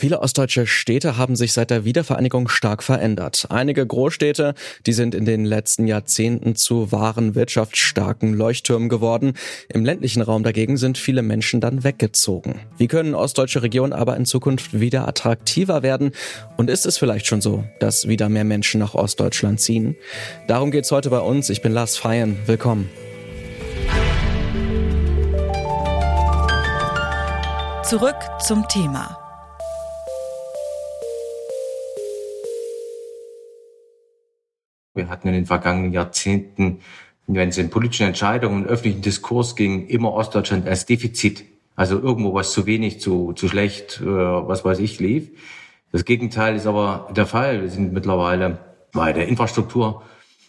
Viele ostdeutsche Städte haben sich seit der Wiedervereinigung stark verändert. Einige Großstädte, die sind in den letzten Jahrzehnten zu wahren wirtschaftsstarken Leuchttürmen geworden. Im ländlichen Raum dagegen sind viele Menschen dann weggezogen. Wie können ostdeutsche Regionen aber in Zukunft wieder attraktiver werden? Und ist es vielleicht schon so, dass wieder mehr Menschen nach Ostdeutschland ziehen? Darum geht's heute bei uns. Ich bin Lars Feyen. Willkommen. Zurück zum Thema. Wir hatten in den vergangenen Jahrzehnten, wenn es in politischen Entscheidungen und öffentlichen Diskurs ging, immer Ostdeutschland als Defizit. Also irgendwo was zu wenig, zu, zu schlecht, äh, was weiß ich, lief. Das Gegenteil ist aber der Fall. Wir sind mittlerweile bei der Infrastruktur,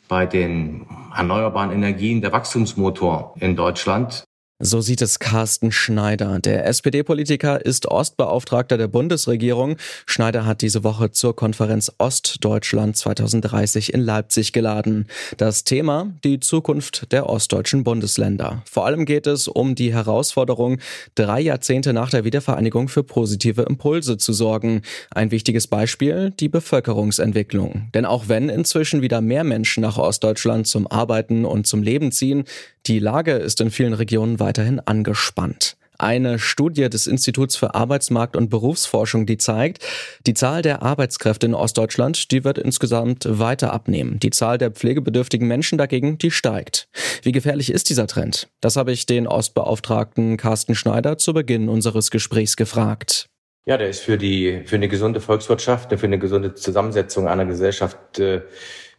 bei den erneuerbaren Energien der Wachstumsmotor in Deutschland. So sieht es Carsten Schneider. Der SPD-Politiker ist Ostbeauftragter der Bundesregierung. Schneider hat diese Woche zur Konferenz Ostdeutschland 2030 in Leipzig geladen. Das Thema die Zukunft der ostdeutschen Bundesländer. Vor allem geht es um die Herausforderung, drei Jahrzehnte nach der Wiedervereinigung für positive Impulse zu sorgen. Ein wichtiges Beispiel die Bevölkerungsentwicklung. Denn auch wenn inzwischen wieder mehr Menschen nach Ostdeutschland zum Arbeiten und zum Leben ziehen, die Lage ist in vielen Regionen weiterhin angespannt. Eine Studie des Instituts für Arbeitsmarkt und Berufsforschung, die zeigt, die Zahl der Arbeitskräfte in Ostdeutschland, die wird insgesamt weiter abnehmen. Die Zahl der pflegebedürftigen Menschen dagegen, die steigt. Wie gefährlich ist dieser Trend? Das habe ich den Ostbeauftragten Carsten Schneider zu Beginn unseres Gesprächs gefragt. Ja, der ist für die für eine gesunde Volkswirtschaft, für eine gesunde Zusammensetzung einer Gesellschaft äh,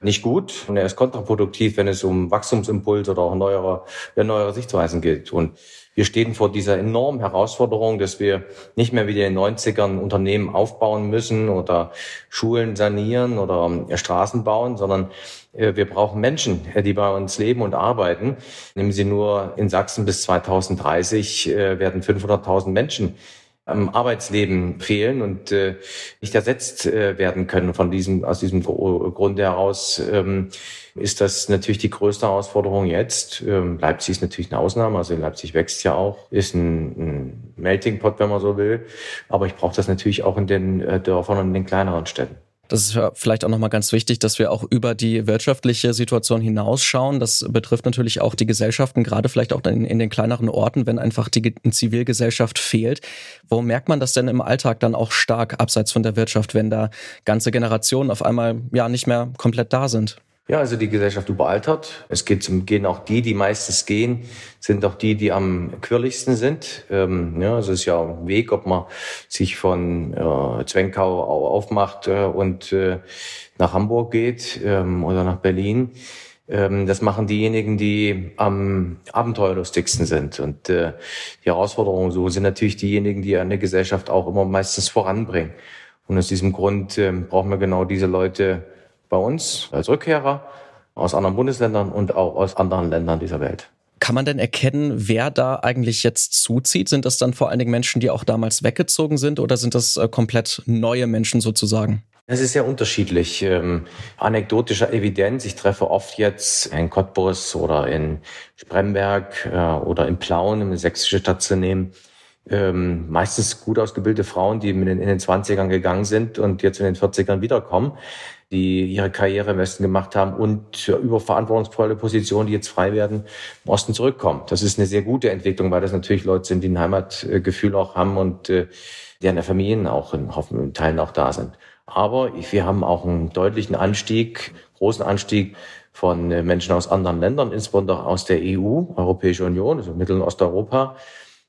nicht gut und er ist kontraproduktiv, wenn es um Wachstumsimpuls oder auch neuere, neuere Sichtweisen geht. Und wir stehen vor dieser enormen Herausforderung, dass wir nicht mehr wie in den 90ern Unternehmen aufbauen müssen oder Schulen sanieren oder äh, Straßen bauen, sondern äh, wir brauchen Menschen, äh, die bei uns leben und arbeiten. Nehmen Sie nur in Sachsen bis 2030 werden 500.000 Menschen am Arbeitsleben fehlen und äh, nicht ersetzt äh, werden können. Von diesem, aus diesem Grunde heraus ähm, ist das natürlich die größte Herausforderung jetzt. Ähm, Leipzig ist natürlich eine Ausnahme, also Leipzig wächst ja auch, ist ein, ein Melting Pot, wenn man so will. Aber ich brauche das natürlich auch in den äh, Dörfern und in den kleineren Städten. Das ist vielleicht auch nochmal ganz wichtig, dass wir auch über die wirtschaftliche Situation hinausschauen. Das betrifft natürlich auch die Gesellschaften, gerade vielleicht auch in, in den kleineren Orten, wenn einfach die Zivilgesellschaft fehlt. Wo merkt man das denn im Alltag dann auch stark abseits von der Wirtschaft, wenn da ganze Generationen auf einmal ja nicht mehr komplett da sind? Ja, also die Gesellschaft überaltert. Es geht zum gehen auch die, die meistens gehen, sind auch die, die am quirligsten sind. Ähm, ja, also es ist ja ein Weg, ob man sich von äh, Zwenkau aufmacht äh, und äh, nach Hamburg geht ähm, oder nach Berlin. Ähm, das machen diejenigen, die am abenteuerlustigsten sind. Und äh, die Herausforderungen so sind natürlich diejenigen, die eine Gesellschaft auch immer meistens voranbringen. Und aus diesem Grund äh, brauchen wir genau diese Leute, bei uns als Rückkehrer aus anderen Bundesländern und auch aus anderen Ländern dieser Welt. Kann man denn erkennen, wer da eigentlich jetzt zuzieht? Sind das dann vor allen Dingen Menschen, die auch damals weggezogen sind oder sind das äh, komplett neue Menschen sozusagen? Es ist sehr unterschiedlich. Ähm, anekdotischer Evidenz. Ich treffe oft jetzt in Cottbus oder in Spremberg äh, oder in Plauen, um eine sächsische Stadt zu nehmen. Ähm, meistens gut ausgebildete Frauen, die in den, in den 20ern gegangen sind und jetzt in den 40ern wiederkommen die ihre Karriere im Westen gemacht haben und über verantwortungsvolle Positionen, die jetzt frei werden, im Osten zurückkommen. Das ist eine sehr gute Entwicklung, weil das natürlich Leute sind, die ein Heimatgefühl auch haben und äh, deren Familien auch in, in Teilen auch da sind. Aber wir haben auch einen deutlichen Anstieg, großen Anstieg von äh, Menschen aus anderen Ländern, insbesondere aus der EU, Europäische Union, also Mittel- und Osteuropa.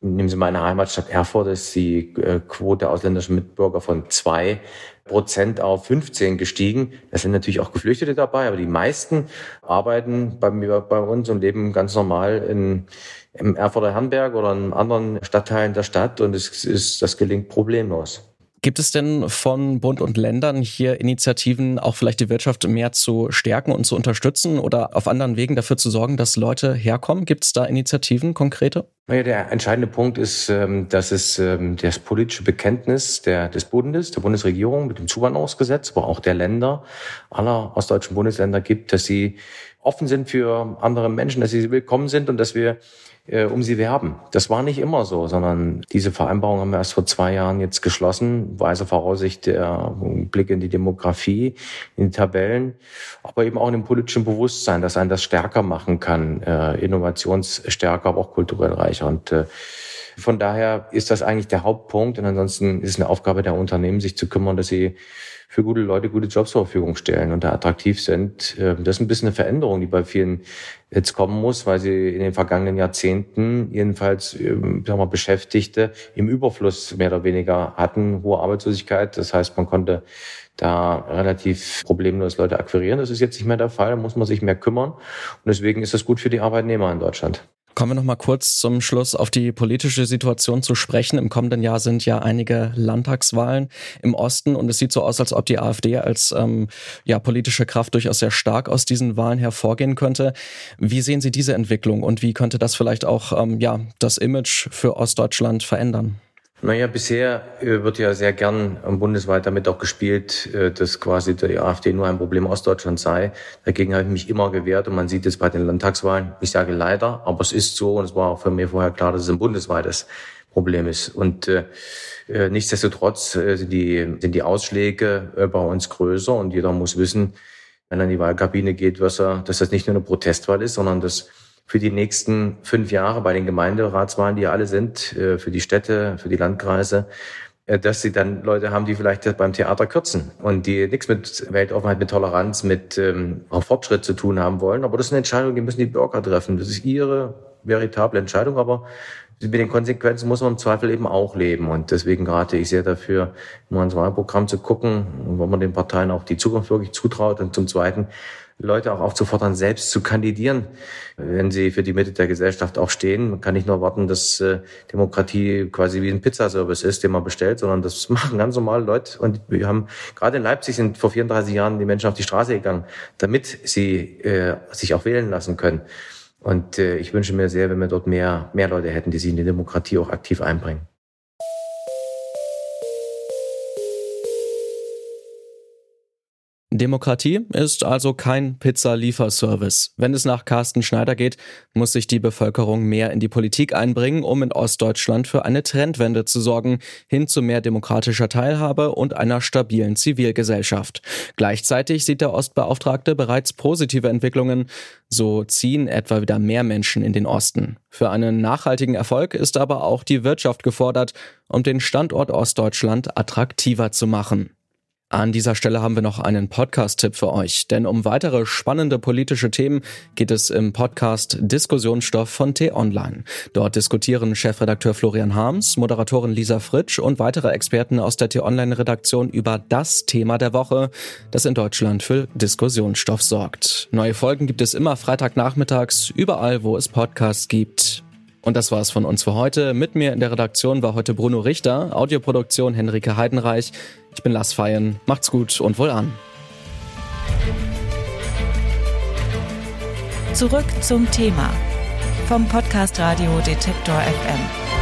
Nehmen Sie meine Heimatstadt Erfurt, ist die äh, Quote ausländischer Mitbürger von zwei Prozent auf 15 gestiegen. Da sind natürlich auch Geflüchtete dabei, aber die meisten arbeiten bei, mir, bei uns und leben ganz normal in, im Erfurter Herrenberg oder in anderen Stadtteilen der Stadt und es ist, das gelingt problemlos. Gibt es denn von Bund und Ländern hier Initiativen, auch vielleicht die Wirtschaft mehr zu stärken und zu unterstützen oder auf anderen Wegen dafür zu sorgen, dass Leute herkommen? Gibt es da Initiativen konkrete? Naja, der entscheidende Punkt ist, ähm, dass es ähm, das politische Bekenntnis der, des Bundes, der Bundesregierung mit dem Zuwanderungsgesetz, aber auch der Länder, aller ostdeutschen Bundesländer gibt, dass sie offen sind für andere Menschen, dass sie willkommen sind und dass wir äh, um sie werben. Das war nicht immer so, sondern diese Vereinbarung haben wir erst vor zwei Jahren jetzt geschlossen, weise Voraussicht der Blick in die Demografie, in die Tabellen, aber eben auch in dem politischen Bewusstsein, dass einen das stärker machen kann, äh, innovationsstärker, aber auch kulturell reicher. Und äh, von daher ist das eigentlich der Hauptpunkt. Und ansonsten ist es eine Aufgabe der Unternehmen, sich zu kümmern, dass sie für gute Leute gute Jobs zur Verfügung stellen und da attraktiv sind. Ähm, das ist ein bisschen eine Veränderung, die bei vielen jetzt kommen muss, weil sie in den vergangenen Jahrzehnten jedenfalls ähm, sagen wir, Beschäftigte im Überfluss mehr oder weniger hatten, hohe Arbeitslosigkeit. Das heißt, man konnte da relativ problemlos Leute akquirieren. Das ist jetzt nicht mehr der Fall, da muss man sich mehr kümmern. Und deswegen ist das gut für die Arbeitnehmer in Deutschland. Kommen wir noch mal kurz zum Schluss auf die politische Situation zu sprechen. Im kommenden Jahr sind ja einige Landtagswahlen im Osten und es sieht so aus, als ob die AfD als ähm, ja, politische Kraft durchaus sehr stark aus diesen Wahlen hervorgehen könnte. Wie sehen Sie diese Entwicklung und wie könnte das vielleicht auch ähm, ja, das Image für Ostdeutschland verändern? Naja, bisher äh, wird ja sehr gern bundesweit damit auch gespielt, äh, dass quasi die AfD nur ein Problem Ostdeutschland sei. Dagegen habe ich mich immer gewehrt und man sieht es bei den Landtagswahlen. Ich sage leider, aber es ist so und es war auch für mich vorher klar, dass es ein bundesweites Problem ist. Und äh, äh nichtsdestotrotz sind, die, sind die Ausschläge bei uns größer und jeder muss wissen, wenn er in die Wahlkabine geht, was er, dass das nicht nur eine Protestwahl ist, sondern dass für die nächsten fünf Jahre bei den Gemeinderatswahlen, die ja alle sind, äh, für die Städte, für die Landkreise, äh, dass sie dann Leute haben, die vielleicht beim Theater kürzen und die nichts mit Weltoffenheit, mit Toleranz, mit ähm, Fortschritt zu tun haben wollen. Aber das ist eine Entscheidung, die müssen die Bürger treffen. Das ist ihre veritable Entscheidung, aber mit den Konsequenzen muss man im Zweifel eben auch leben. Und deswegen rate ich sehr dafür, immer ins Wahlprogramm zu gucken, wo man den Parteien auch die Zukunft wirklich zutraut. Und zum Zweiten Leute auch aufzufordern, selbst zu kandidieren, wenn sie für die Mitte der Gesellschaft auch stehen. Man kann nicht nur warten, dass äh, Demokratie quasi wie ein Pizzaservice ist, den man bestellt, sondern das machen ganz normale Leute. Und wir haben gerade in Leipzig sind vor 34 Jahren die Menschen auf die Straße gegangen, damit sie äh, sich auch wählen lassen können. Und äh, ich wünsche mir sehr, wenn wir dort mehr, mehr Leute hätten, die sich in die Demokratie auch aktiv einbringen. Demokratie ist also kein Pizza-Lieferservice. Wenn es nach Carsten Schneider geht, muss sich die Bevölkerung mehr in die Politik einbringen, um in Ostdeutschland für eine Trendwende zu sorgen, hin zu mehr demokratischer Teilhabe und einer stabilen Zivilgesellschaft. Gleichzeitig sieht der Ostbeauftragte bereits positive Entwicklungen. So ziehen etwa wieder mehr Menschen in den Osten. Für einen nachhaltigen Erfolg ist aber auch die Wirtschaft gefordert, um den Standort Ostdeutschland attraktiver zu machen. An dieser Stelle haben wir noch einen Podcast-Tipp für euch, denn um weitere spannende politische Themen geht es im Podcast Diskussionsstoff von T-Online. Dort diskutieren Chefredakteur Florian Harms, Moderatorin Lisa Fritsch und weitere Experten aus der T-Online-Redaktion über das Thema der Woche, das in Deutschland für Diskussionsstoff sorgt. Neue Folgen gibt es immer Freitagnachmittags, überall, wo es Podcasts gibt. Und das war's von uns für heute. Mit mir in der Redaktion war heute Bruno Richter, Audioproduktion Henrike Heidenreich. Ich bin Lars Feyen. Macht's gut und wohl an. Zurück zum Thema vom Podcast Radio Detektor FM.